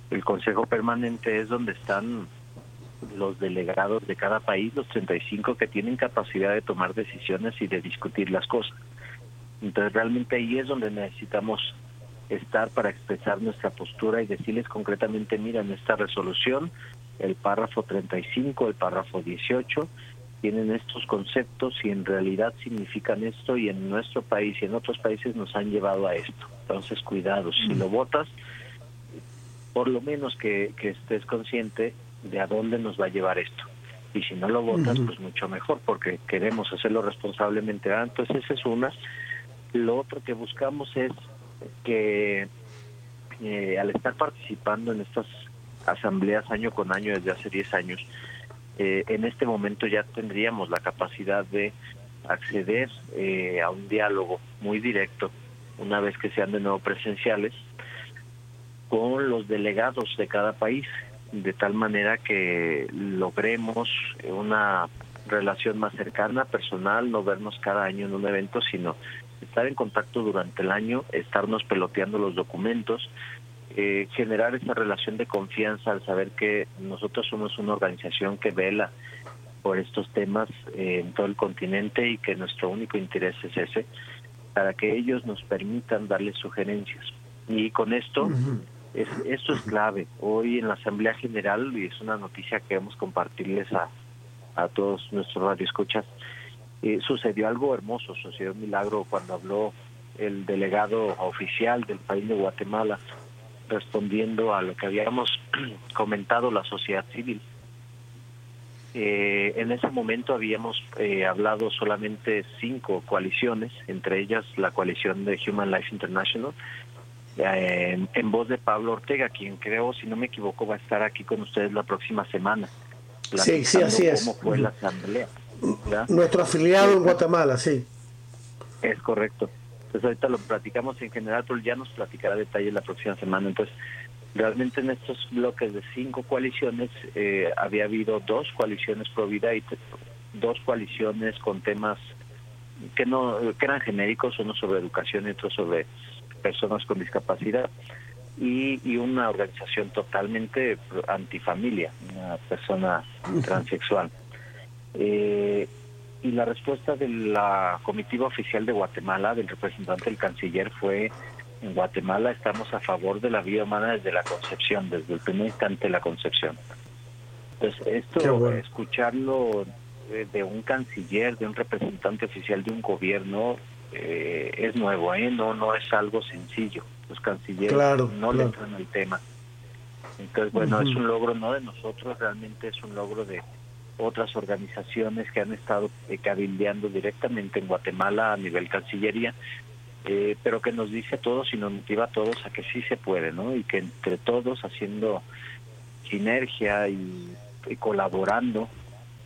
S2: El Consejo Permanente es donde están los delegados de cada país, los 35 que tienen capacidad de tomar decisiones y de discutir las cosas. Entonces realmente ahí es donde necesitamos estar para expresar nuestra postura y decirles concretamente, mira, en esta resolución, el párrafo 35, el párrafo 18, tienen estos conceptos y en realidad significan esto y en nuestro país y en otros países nos han llevado a esto. Entonces, cuidado, si lo votas, por lo menos que, estés consciente de a dónde nos va a llevar esto. Y si no lo votas, pues mucho mejor, porque queremos hacerlo responsablemente. Ah, entonces, esa es una. Lo otro que buscamos es que eh, al estar participando en estas asambleas año con año desde hace 10 años, eh, en este momento ya tendríamos la capacidad de acceder eh, a un diálogo muy directo, una vez que sean de nuevo presenciales, con los delegados de cada país, de tal manera que logremos una relación más cercana, personal, no vernos cada año en un evento, sino estar en contacto durante el año, estarnos peloteando los documentos, eh, generar esa relación de confianza al saber que nosotros somos una organización que vela por estos temas eh, en todo el continente y que nuestro único interés es ese, para que ellos nos permitan darles sugerencias. Y con esto, es, esto es clave. Hoy en la Asamblea General, y es una noticia que queremos compartirles a, a todos nuestros radioescuchas, eh, sucedió algo hermoso, sucedió un milagro cuando habló el delegado oficial del país de Guatemala respondiendo a lo que habíamos comentado la sociedad civil. Eh, en ese momento habíamos eh, hablado solamente cinco coaliciones, entre ellas la coalición de Human Life International, eh, en, voz de Pablo Ortega, quien creo, si no me equivoco, va a estar aquí con ustedes la próxima semana.
S1: Sí, sí, así es.
S2: Cómo fue la asamblea.
S1: Nuestro afiliado en Guatemala, sí.
S2: Es correcto. Entonces ahorita lo platicamos en general, pero ya nos platicará detalles la próxima semana. Entonces, realmente en estos bloques de cinco coaliciones eh, había habido dos coaliciones pro vida y dos coaliciones con temas que no que eran genéricos, uno sobre educación y otro sobre personas con discapacidad y, y una organización totalmente antifamilia, una persona transexual. Eh, y la respuesta de la comitiva oficial de Guatemala, del representante del canciller, fue en Guatemala estamos a favor de la vida humana desde la concepción, desde el primer instante de la concepción. Entonces, esto, escucharlo de un canciller, de un representante oficial de un gobierno, eh, es nuevo, ¿eh? no no es algo sencillo. Los cancilleres no le entran al tema. Entonces, bueno, es un logro no de nosotros, realmente es un logro de otras organizaciones que han estado eh, cabildeando directamente en Guatemala a nivel Cancillería, eh, pero que nos dice a todos y nos motiva a todos a que sí se puede, ¿no? Y que entre todos haciendo sinergia y, colaborando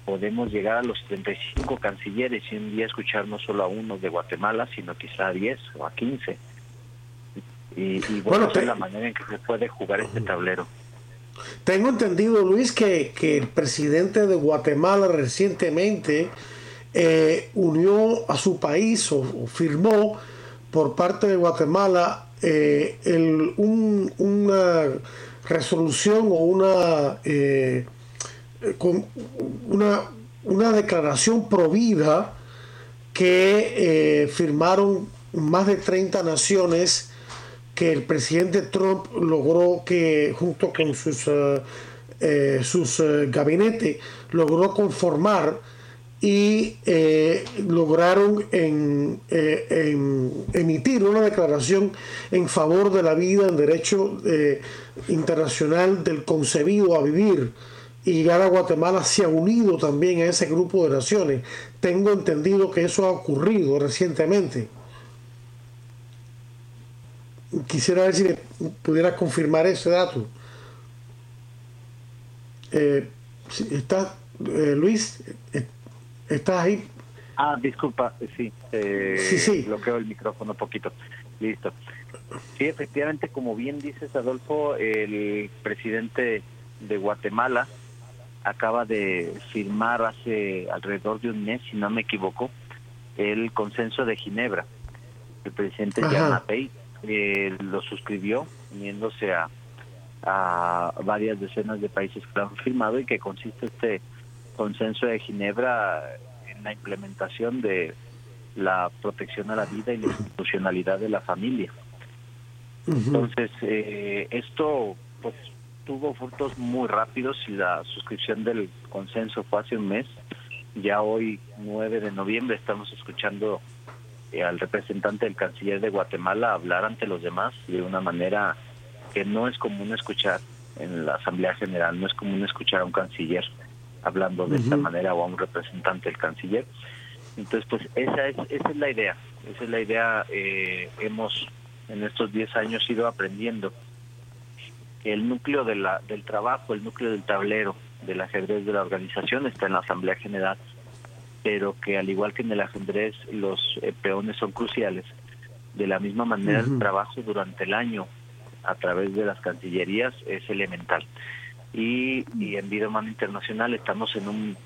S2: podemos llegar a los 35 cancilleres y un día escuchar no solo a uno de Guatemala, sino quizá a 10 o a 15. Y, bueno, esa es la manera en que se puede jugar este tablero.
S1: Tengo entendido, Luis, que, el presidente de Guatemala recientemente eh, unió a su país o, firmó por parte de Guatemala eh, una resolución o una, eh, con una, una declaración provida que firmaron más de 30 naciones que el presidente Trump logró que, junto con sus, eh, eh, sus eh, gabinetes, logró conformar y lograron en, emitir una declaración en favor de la vida en derecho internacional del concebido a vivir y ahora Guatemala se ha unido también a ese grupo de naciones. Tengo entendido que eso ha ocurrido recientemente. Quisiera ver si me pudiera confirmar ese dato. Eh, ¿Está, eh, Luis? Eh, ¿Estás ahí?
S2: Ah, disculpa, sí. Eh, sí, sí. Bloqueo el micrófono un poquito. Listo. Sí, efectivamente, como bien dices, Adolfo, el presidente de Guatemala acaba de firmar hace alrededor de un mes, si no me equivoco, el consenso de Ginebra. El presidente Jan eh, lo suscribió, uniéndose a, a varias decenas de países que lo han firmado y que consiste este consenso de Ginebra en la implementación de la protección a la vida y la institucionalidad de la familia. Entonces, eh, esto pues tuvo frutos muy rápidos y la suscripción del consenso fue hace un mes. Ya hoy, 9 de noviembre, estamos escuchando eh, al representante del canciller de Guatemala hablar ante los demás de una manera que no es común escuchar en la Asamblea General, no es común escuchar a un canciller hablando de esta manera o a un representante del canciller. Entonces, pues esa es, esa es la idea, esa es la idea. Eh, hemos en estos 10 años ido aprendiendo el núcleo de la, del trabajo, el núcleo del tablero del ajedrez de la organización está en la Asamblea General pero que al igual que en el ajedrez los eh, peones son cruciales, de la misma manera el trabajo durante el año a través de las cancillerías es elemental. Y, en Vida Humana Internacional estamos en un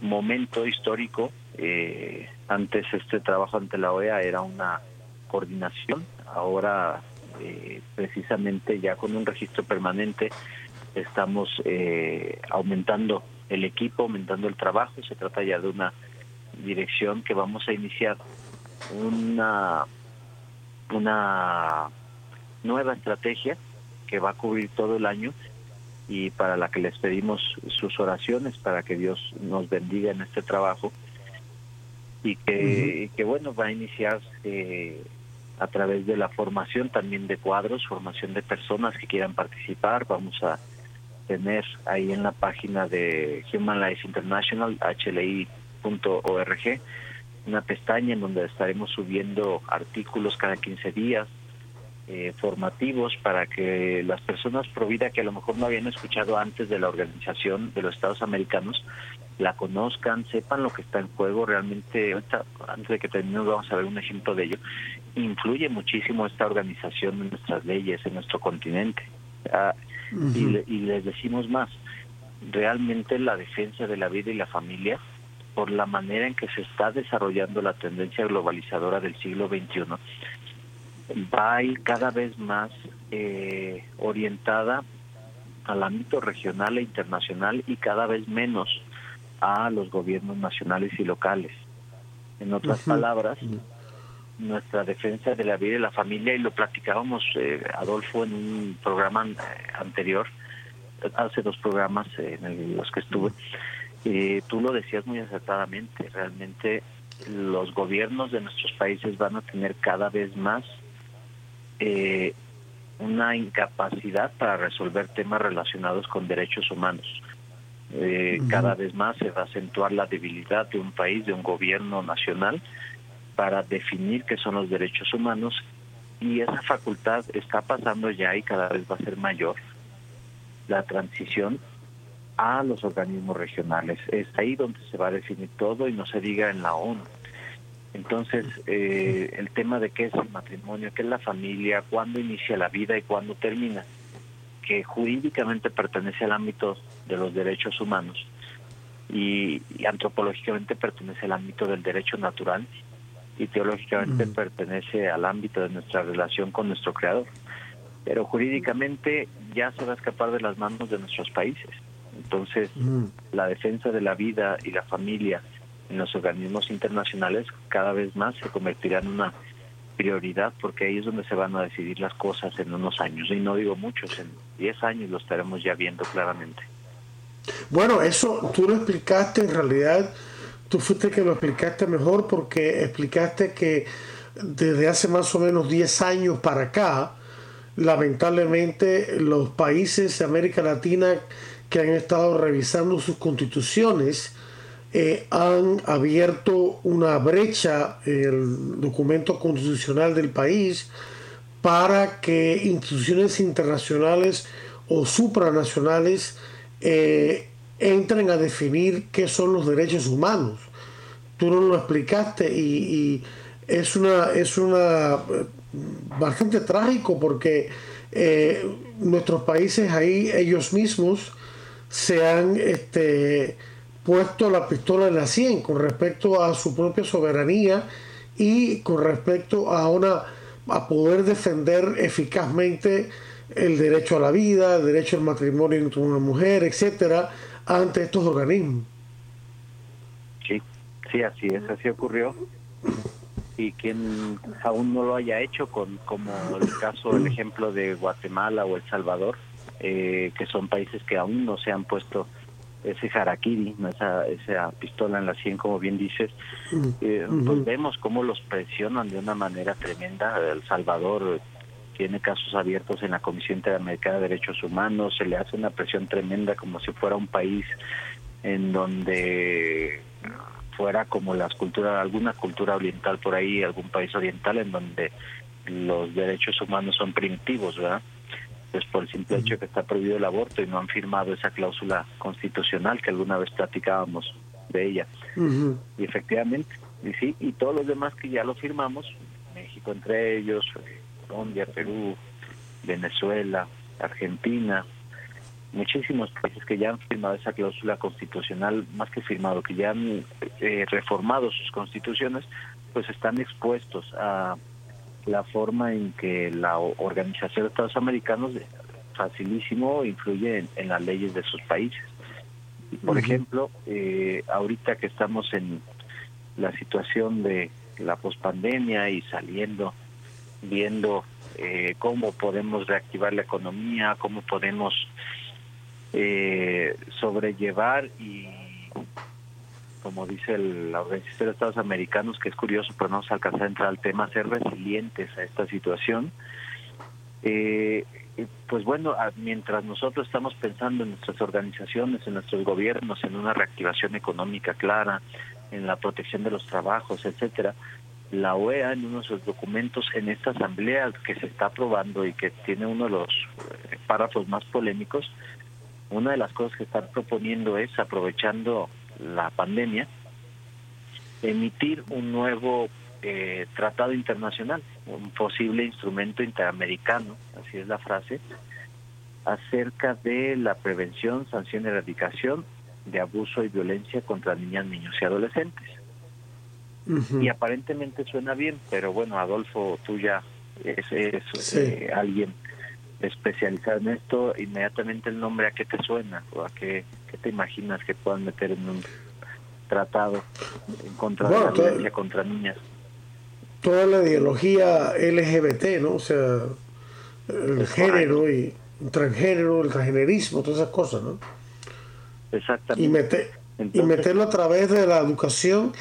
S2: momento histórico. Eh, antes este trabajo ante la OEA era una coordinación, ahora eh, precisamente ya con un registro permanente estamos eh, aumentando el equipo, aumentando el trabajo. Se trata ya de una dirección que vamos a iniciar una, una nueva estrategia que va a cubrir todo el año y para la que les pedimos sus oraciones para que Dios nos bendiga en este trabajo y que, que bueno, va a iniciar eh, a través de la formación también de cuadros, formación de personas que quieran participar. Vamos a tener ahí en la página de Human Life International, hli.org, una pestaña en donde estaremos subiendo artículos cada 15 días, eh, formativos para que las personas pro vida que a lo mejor no habían escuchado antes de la organización de los Estados Americanos la conozcan, sepan lo que está en juego. Realmente, antes de que terminemos, vamos a ver un ejemplo de ello. Influye muchísimo esta organización en nuestras leyes, en nuestro continente. Ah, y, y les decimos más, realmente la defensa de la vida y la familia, por la manera en que se está desarrollando la tendencia globalizadora del siglo XXI, va a ir cada vez más eh, orientada al ámbito regional e internacional y cada vez menos a los gobiernos nacionales y locales. En otras palabras, nuestra defensa de la vida y la familia, y lo platicábamos, eh, Adolfo, en un programa eh, anterior, hace dos programas en los que estuve, tú lo decías muy acertadamente, realmente los gobiernos de nuestros países van a tener cada vez más eh, una incapacidad para resolver temas relacionados con derechos humanos. Eh, cada vez más se va a acentuar la debilidad de un país, de un gobierno nacional, para definir qué son los derechos humanos y esa facultad está pasando ya y cada vez va a ser mayor la transición a los organismos regionales. Es ahí donde se va a definir todo y no se diga en la ONU. Entonces, eh, el tema de qué es el matrimonio, qué es la familia, cuándo inicia la vida y cuándo termina, que jurídicamente pertenece al ámbito de los derechos humanos y, antropológicamente pertenece al ámbito del derecho natural y teológicamente pertenece al ámbito de nuestra relación con nuestro Creador. Pero jurídicamente ya se va a escapar de las manos de nuestros países. Entonces, la defensa de la vida y la familia en los organismos internacionales cada vez más se convertirá en una prioridad porque ahí es donde se van a decidir las cosas en unos años y no digo muchos, en 10 años lo estaremos ya viendo claramente.
S1: Bueno, eso tú lo explicaste en realidad, tú fuiste que lo explicaste mejor porque explicaste que desde hace más o menos 10 años para acá, lamentablemente los países de América Latina que han estado revisando sus constituciones, eh, han abierto una brecha en el documento constitucional del país para que instituciones internacionales o supranacionales eh, entren a definir qué son los derechos humanos. Tú no lo explicaste y, es una es una bastante trágico porque eh, nuestros países ahí ellos mismos se han este, puesto la pistola en la 100 con respecto a su propia soberanía y con respecto a una a poder defender eficazmente el derecho a la vida, el derecho al matrimonio entre una mujer, etcétera, ante estos organismos.
S2: Sí, sí, así es, así ocurrió. Y quien aún no lo haya hecho, con como el caso, el ejemplo de Guatemala o El Salvador, eh, que son países que aún no se han puesto ese harakiri, esa, esa pistola en la 100, como bien dices, mm. eh, pues vemos cómo los presionan de una manera tremenda. El Salvador tiene casos abiertos en la Comisión Interamericana de Derechos Humanos, se le hace una presión tremenda como si fuera un país en donde fuera como las culturas, alguna cultura oriental por ahí, algún país oriental en donde los derechos humanos son primitivos, ¿verdad? Pues por el simple hecho de que está prohibido el aborto y no han firmado esa cláusula constitucional que alguna vez platicábamos de ella. Y efectivamente, y sí, y todos los demás que ya lo firmamos, México entre ellos, Colombia, Perú, Venezuela, Argentina, muchísimos países que ya han firmado esa cláusula constitucional, más que firmado, que ya han eh, reformado sus constituciones, pues están expuestos a la forma en que la Organización de Estados Americanos facilísimo influye en, las leyes de sus países. Por ejemplo, eh, ahorita que estamos en la situación de la pospandemia y saliendo, viendo eh, cómo podemos reactivar la economía, cómo podemos eh, sobrellevar y, como dice la Organización de Estados Americanos, que es curioso, pero no se alcanza a entrar al tema, ser resilientes a esta situación. Eh, pues bueno, mientras nosotros estamos pensando en nuestras organizaciones, en nuestros gobiernos, en una reactivación económica clara, en la protección de los trabajos, etcétera, la OEA en uno de sus documentos en esta asamblea que se está aprobando y que tiene uno de los eh, párrafos más polémicos, una de las cosas que están proponiendo es, aprovechando la pandemia, emitir un nuevo eh, tratado internacional, un posible instrumento interamericano, así es la frase, acerca de la prevención, sanción y erradicación de abuso y violencia contra niñas, niños y adolescentes. Y aparentemente suena bien, pero bueno, Adolfo, tú ya eres eh, alguien especializado en esto, inmediatamente el nombre a qué te suena o a qué, te imaginas que puedan meter en un tratado en contra de la violencia contra niñas.
S1: Toda la ideología LGBT, ¿no? O sea, el género y el transgénero, el transgenerismo, todas esas cosas, ¿no?
S2: Exactamente.
S1: Y, meter, y meterlo a través de la educación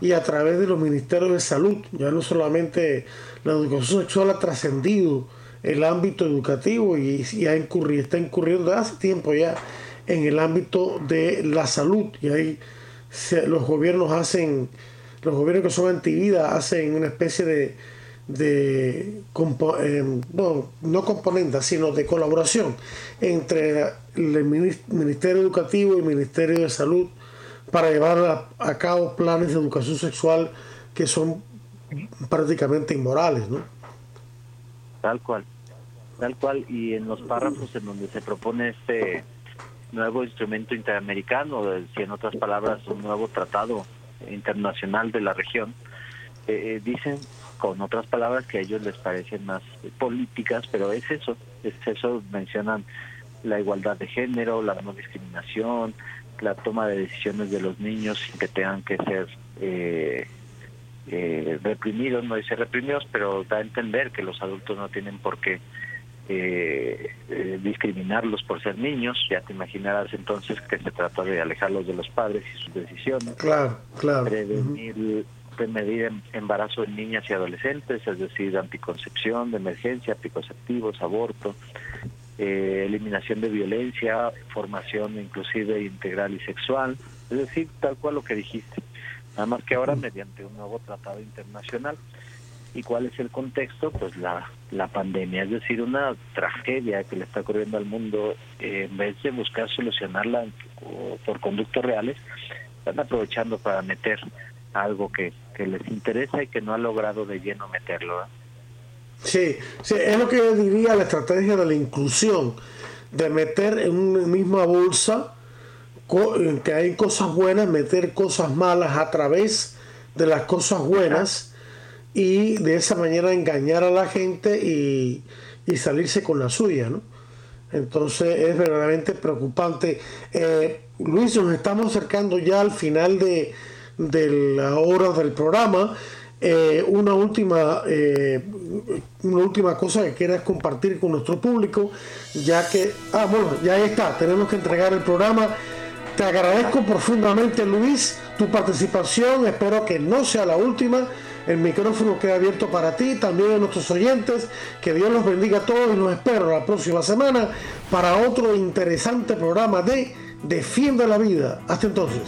S1: y a través de los ministerios de salud. Ya no solamente la educación sexual ha trascendido el ámbito educativo y, ha incurrido, está incurriendo hace tiempo ya en el ámbito de la salud. Y ahí los gobiernos hacen, los gobiernos que son antivida hacen una especie de, eh, no, no componentes, sino de colaboración entre el Ministerio Educativo y el Ministerio de Salud para llevar a, cabo planes de educación sexual que son prácticamente inmorales, ¿no?
S2: Tal cual, tal cual. Y en los párrafos en donde se propone este nuevo instrumento interamericano, si en otras palabras un nuevo tratado internacional de la región, eh, eh, dicen con otras palabras que a ellos les parecen más políticas, pero es eso, es eso, mencionan la igualdad de género, la no discriminación, la toma de decisiones de los niños sin que tengan que ser eh, eh, reprimidos, no dice reprimidos, pero da a entender que los adultos no tienen por qué eh, discriminarlos por ser niños. Ya te imaginarás entonces que se trata de alejarlos de los padres y sus decisiones.
S1: Claro, claro.
S2: Prevenir, prevenir embarazo en niñas y adolescentes, es decir, anticoncepción de emergencia, anticonceptivos, aborto, eh, eliminación de violencia, formación inclusive integral y sexual, es decir, tal cual lo que dijiste, nada más que ahora mediante un nuevo tratado internacional. ¿Y cuál es el contexto? Pues la, la pandemia, es decir, una tragedia que le está ocurriendo al mundo, eh, en vez de buscar solucionarla por conductos reales, están aprovechando para meter algo que, que les interesa y que no ha logrado de lleno meterlo.
S1: Sí, sí, es lo que yo diría la estrategia de la inclusión, de meter en una misma bolsa que hay cosas buenas, meter cosas malas a través de las cosas buenas y de esa manera engañar a la gente y, salirse con la suya, ¿no? Entonces es verdaderamente preocupante. Eh, Luis, nos estamos acercando ya al final de, de la hora del programa. Eh, una última eh, una última cosa que quieras compartir con nuestro público ya que ah bueno ya está tenemos que entregar el programa te agradezco profundamente Luis tu participación espero que no sea la última el micrófono queda abierto para ti también a nuestros oyentes que Dios los bendiga a todos y los espero la próxima semana para otro interesante programa de Defiende la vida. Hasta entonces